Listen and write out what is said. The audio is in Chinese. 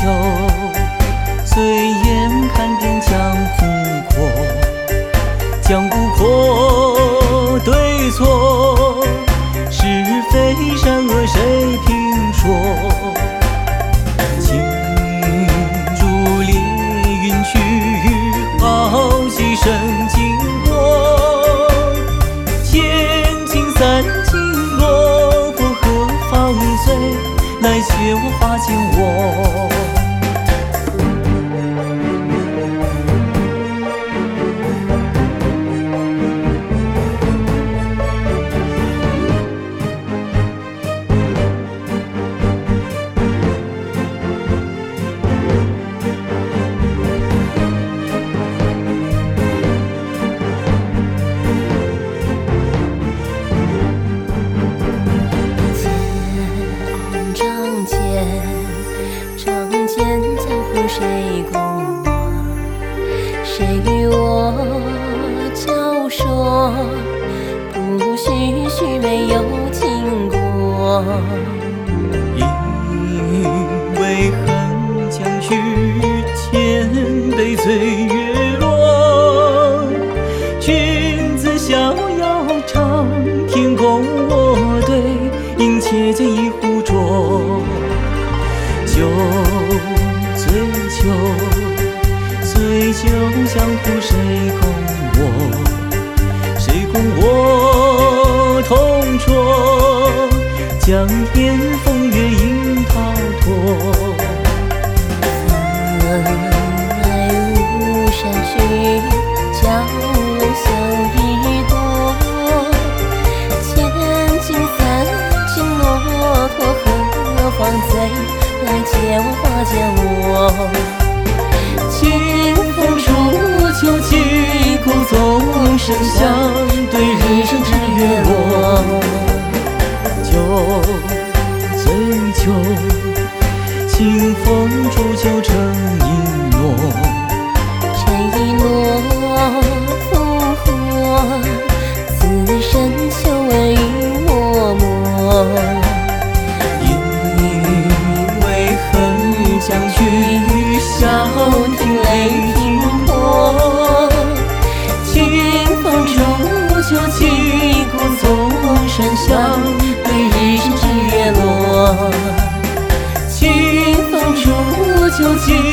就发现我。谁共我？谁与我交说？不许须没有听过。因为恨将去，千杯醉月落。君子逍遥长，天共我对，应且见一壶浊。酒醉酒，醉酒江湖谁共我？谁共我同酌？江天声响，Chỉ